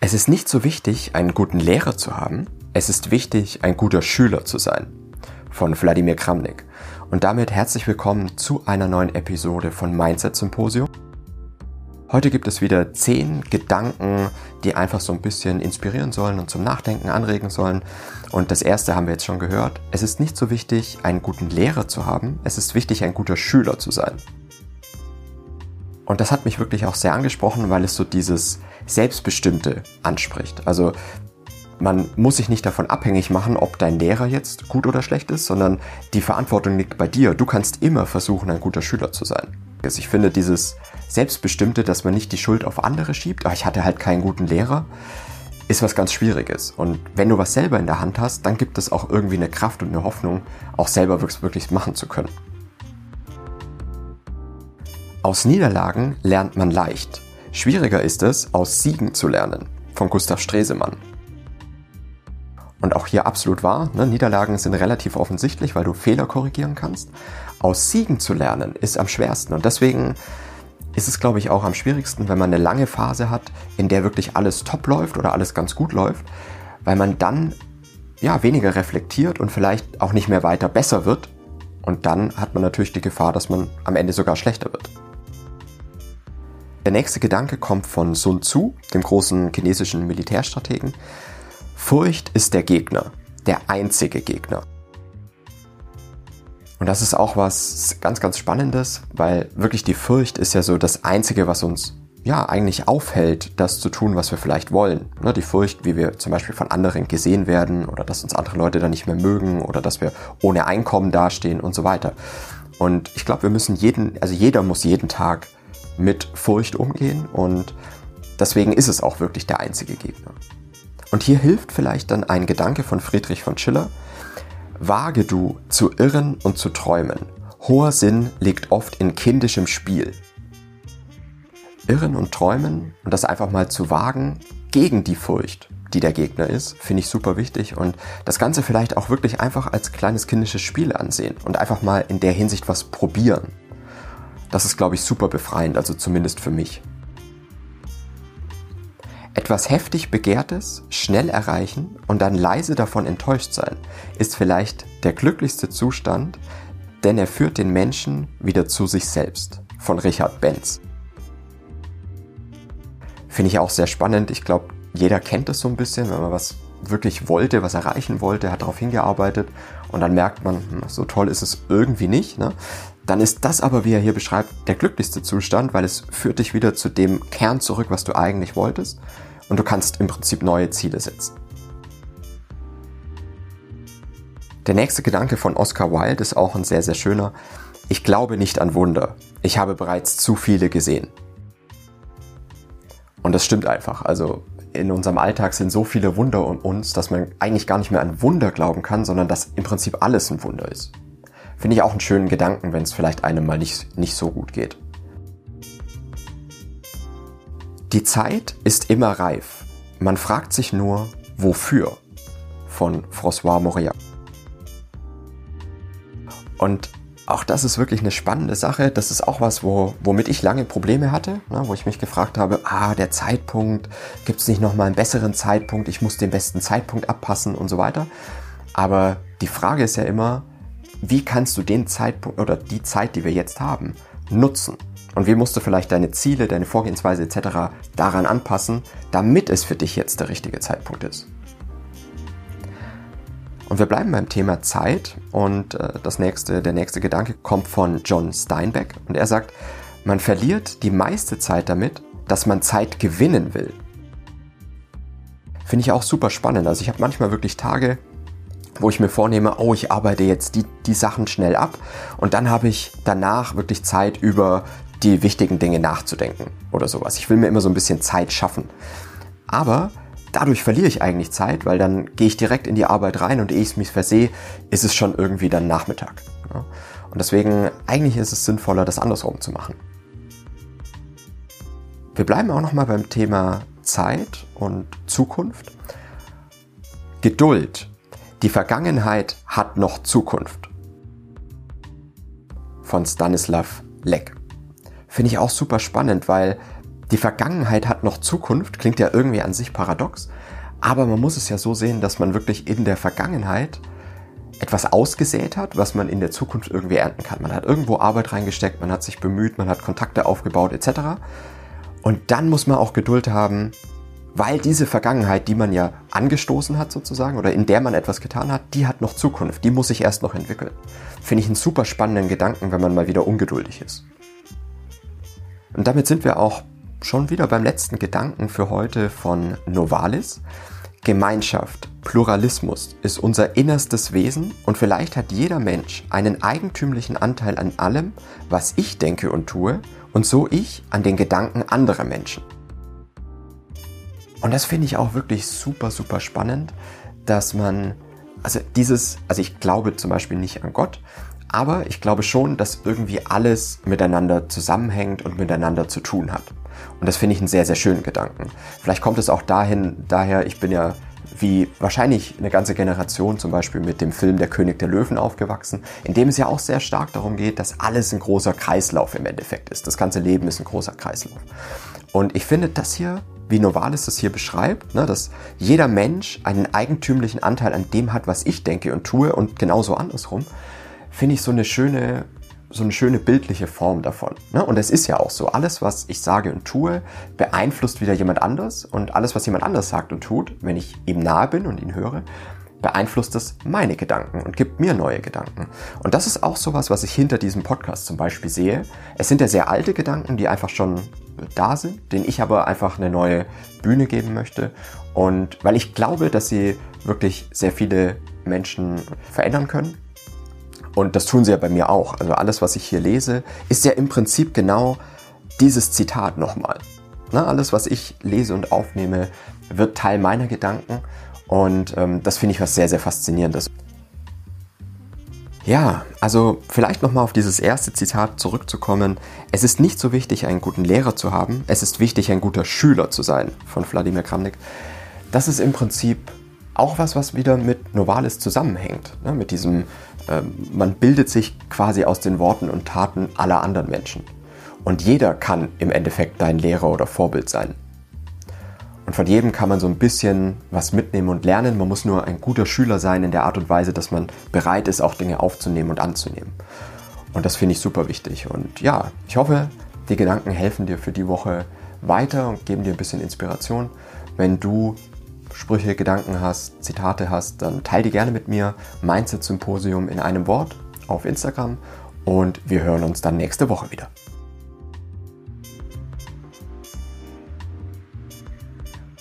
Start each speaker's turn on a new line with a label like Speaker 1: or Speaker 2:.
Speaker 1: Es ist nicht so wichtig, einen guten Lehrer zu haben, es ist wichtig, ein guter Schüler zu sein. Von Wladimir Kramnik. Und damit herzlich willkommen zu einer neuen Episode von Mindset Symposium. Heute gibt es wieder zehn Gedanken, die einfach so ein bisschen inspirieren sollen und zum Nachdenken anregen sollen. Und das erste haben wir jetzt schon gehört. Es ist nicht so wichtig, einen guten Lehrer zu haben. Es ist wichtig, ein guter Schüler zu sein. Und das hat mich wirklich auch sehr angesprochen, weil es so dieses Selbstbestimmte anspricht. Also man muss sich nicht davon abhängig machen, ob dein Lehrer jetzt gut oder schlecht ist, sondern die Verantwortung liegt bei dir. Du kannst immer versuchen, ein guter Schüler zu sein. Also ich finde dieses Selbstbestimmte, dass man nicht die Schuld auf andere schiebt, ach, ich hatte halt keinen guten Lehrer, ist was ganz Schwieriges. Und wenn du was selber in der Hand hast, dann gibt es auch irgendwie eine Kraft und eine Hoffnung, auch selber wirklich machen zu können. Aus Niederlagen lernt man leicht. Schwieriger ist es, aus Siegen zu lernen. Von Gustav Stresemann. Und auch hier absolut wahr, ne? Niederlagen sind relativ offensichtlich, weil du Fehler korrigieren kannst. Aus Siegen zu lernen ist am schwersten. Und deswegen ist es, glaube ich, auch am schwierigsten, wenn man eine lange Phase hat, in der wirklich alles top läuft oder alles ganz gut läuft, weil man dann ja weniger reflektiert und vielleicht auch nicht mehr weiter besser wird. Und dann hat man natürlich die Gefahr, dass man am Ende sogar schlechter wird. Der nächste Gedanke kommt von Sun Tzu, dem großen chinesischen Militärstrategen. Furcht ist der Gegner, der einzige Gegner. Und das ist auch was ganz, ganz Spannendes, weil wirklich die Furcht ist ja so das Einzige, was uns ja eigentlich aufhält, das zu tun, was wir vielleicht wollen. Ne, die Furcht, wie wir zum Beispiel von anderen gesehen werden oder dass uns andere Leute dann nicht mehr mögen oder dass wir ohne Einkommen dastehen und so weiter. Und ich glaube, wir müssen jeden, also jeder muss jeden Tag mit Furcht umgehen und deswegen ist es auch wirklich der einzige Gegner. Und hier hilft vielleicht dann ein Gedanke von Friedrich von Schiller. Wage du zu irren und zu träumen. Hoher Sinn liegt oft in kindischem Spiel. Irren und träumen und das einfach mal zu wagen gegen die Furcht, die der Gegner ist, finde ich super wichtig und das Ganze vielleicht auch wirklich einfach als kleines kindisches Spiel ansehen und einfach mal in der Hinsicht was probieren. Das ist, glaube ich, super befreiend, also zumindest für mich. Etwas heftig Begehrtes schnell erreichen und dann leise davon enttäuscht sein, ist vielleicht der glücklichste Zustand, denn er führt den Menschen wieder zu sich selbst. Von Richard Benz. Finde ich auch sehr spannend. Ich glaube, jeder kennt es so ein bisschen, wenn man was wirklich wollte, was erreichen wollte, hat darauf hingearbeitet und dann merkt man, hm, so toll ist es irgendwie nicht. Ne? dann ist das aber, wie er hier beschreibt, der glücklichste Zustand, weil es führt dich wieder zu dem Kern zurück, was du eigentlich wolltest und du kannst im Prinzip neue Ziele setzen. Der nächste Gedanke von Oscar Wilde ist auch ein sehr, sehr schöner. Ich glaube nicht an Wunder. Ich habe bereits zu viele gesehen. Und das stimmt einfach. Also in unserem Alltag sind so viele Wunder um uns, dass man eigentlich gar nicht mehr an Wunder glauben kann, sondern dass im Prinzip alles ein Wunder ist. Finde ich auch einen schönen Gedanken, wenn es vielleicht einem mal nicht, nicht so gut geht. Die Zeit ist immer reif. Man fragt sich nur, wofür? Von François Mauriac. Und auch das ist wirklich eine spannende Sache. Das ist auch was, wo, womit ich lange Probleme hatte, ne, wo ich mich gefragt habe, ah, der Zeitpunkt, gibt es nicht nochmal einen besseren Zeitpunkt, ich muss den besten Zeitpunkt abpassen und so weiter. Aber die Frage ist ja immer, wie kannst du den Zeitpunkt oder die Zeit, die wir jetzt haben, nutzen? Und wie musst du vielleicht deine Ziele, deine Vorgehensweise etc. daran anpassen, damit es für dich jetzt der richtige Zeitpunkt ist? Und wir bleiben beim Thema Zeit und äh, das nächste, der nächste Gedanke kommt von John Steinbeck und er sagt, man verliert die meiste Zeit damit, dass man Zeit gewinnen will. Finde ich auch super spannend. Also ich habe manchmal wirklich Tage, wo ich mir vornehme, oh, ich arbeite jetzt die, die Sachen schnell ab und dann habe ich danach wirklich Zeit über die wichtigen Dinge nachzudenken oder sowas. Ich will mir immer so ein bisschen Zeit schaffen. Aber dadurch verliere ich eigentlich Zeit, weil dann gehe ich direkt in die Arbeit rein und ehe ich es mich versehe, ist es schon irgendwie dann Nachmittag. Und deswegen, eigentlich ist es sinnvoller, das andersrum zu machen. Wir bleiben auch nochmal beim Thema Zeit und Zukunft. Geduld die Vergangenheit hat noch Zukunft. Von Stanislav Leck. Finde ich auch super spannend, weil die Vergangenheit hat noch Zukunft, klingt ja irgendwie an sich paradox, aber man muss es ja so sehen, dass man wirklich in der Vergangenheit etwas ausgesät hat, was man in der Zukunft irgendwie ernten kann. Man hat irgendwo Arbeit reingesteckt, man hat sich bemüht, man hat Kontakte aufgebaut etc. Und dann muss man auch Geduld haben, weil diese Vergangenheit, die man ja angestoßen hat sozusagen oder in der man etwas getan hat, die hat noch Zukunft, die muss sich erst noch entwickeln. Finde ich einen super spannenden Gedanken, wenn man mal wieder ungeduldig ist. Und damit sind wir auch schon wieder beim letzten Gedanken für heute von Novalis. Gemeinschaft, Pluralismus ist unser innerstes Wesen und vielleicht hat jeder Mensch einen eigentümlichen Anteil an allem, was ich denke und tue und so ich an den Gedanken anderer Menschen. Und das finde ich auch wirklich super, super spannend, dass man, also dieses, also ich glaube zum Beispiel nicht an Gott, aber ich glaube schon, dass irgendwie alles miteinander zusammenhängt und miteinander zu tun hat. Und das finde ich einen sehr, sehr schönen Gedanken. Vielleicht kommt es auch dahin, daher, ich bin ja wie wahrscheinlich eine ganze Generation zum Beispiel mit dem Film Der König der Löwen aufgewachsen, in dem es ja auch sehr stark darum geht, dass alles ein großer Kreislauf im Endeffekt ist. Das ganze Leben ist ein großer Kreislauf. Und ich finde das hier, wie Novalis das hier beschreibt, ne, dass jeder Mensch einen eigentümlichen Anteil an dem hat, was ich denke und tue und genauso andersrum, finde ich so eine schöne so eine schöne bildliche Form davon. Ne? Und es ist ja auch so, alles, was ich sage und tue, beeinflusst wieder jemand anders und alles, was jemand anders sagt und tut, wenn ich ihm nahe bin und ihn höre, beeinflusst es meine Gedanken und gibt mir neue Gedanken. Und das ist auch sowas, was ich hinter diesem Podcast zum Beispiel sehe. Es sind ja sehr alte Gedanken, die einfach schon da sind, denen ich aber einfach eine neue Bühne geben möchte. Und weil ich glaube, dass sie wirklich sehr viele Menschen verändern können und das tun sie ja bei mir auch. Also alles, was ich hier lese, ist ja im Prinzip genau dieses Zitat nochmal. Na, alles, was ich lese und aufnehme, wird Teil meiner Gedanken. Und ähm, das finde ich was sehr, sehr faszinierendes. Ja, also vielleicht nochmal auf dieses erste Zitat zurückzukommen. Es ist nicht so wichtig, einen guten Lehrer zu haben, es ist wichtig, ein guter Schüler zu sein, von Wladimir Kramnik. Das ist im Prinzip auch was, was wieder mit Novalis zusammenhängt. Ne? Mit diesem, man bildet sich quasi aus den Worten und Taten aller anderen Menschen. Und jeder kann im Endeffekt dein Lehrer oder Vorbild sein. Und von jedem kann man so ein bisschen was mitnehmen und lernen. Man muss nur ein guter Schüler sein in der Art und Weise, dass man bereit ist, auch Dinge aufzunehmen und anzunehmen. Und das finde ich super wichtig. Und ja, ich hoffe, die Gedanken helfen dir für die Woche weiter und geben dir ein bisschen Inspiration. Wenn du Sprüche, Gedanken hast, Zitate hast, dann teile die gerne mit mir. Mindset Symposium in einem Wort auf Instagram und wir hören uns dann nächste Woche wieder.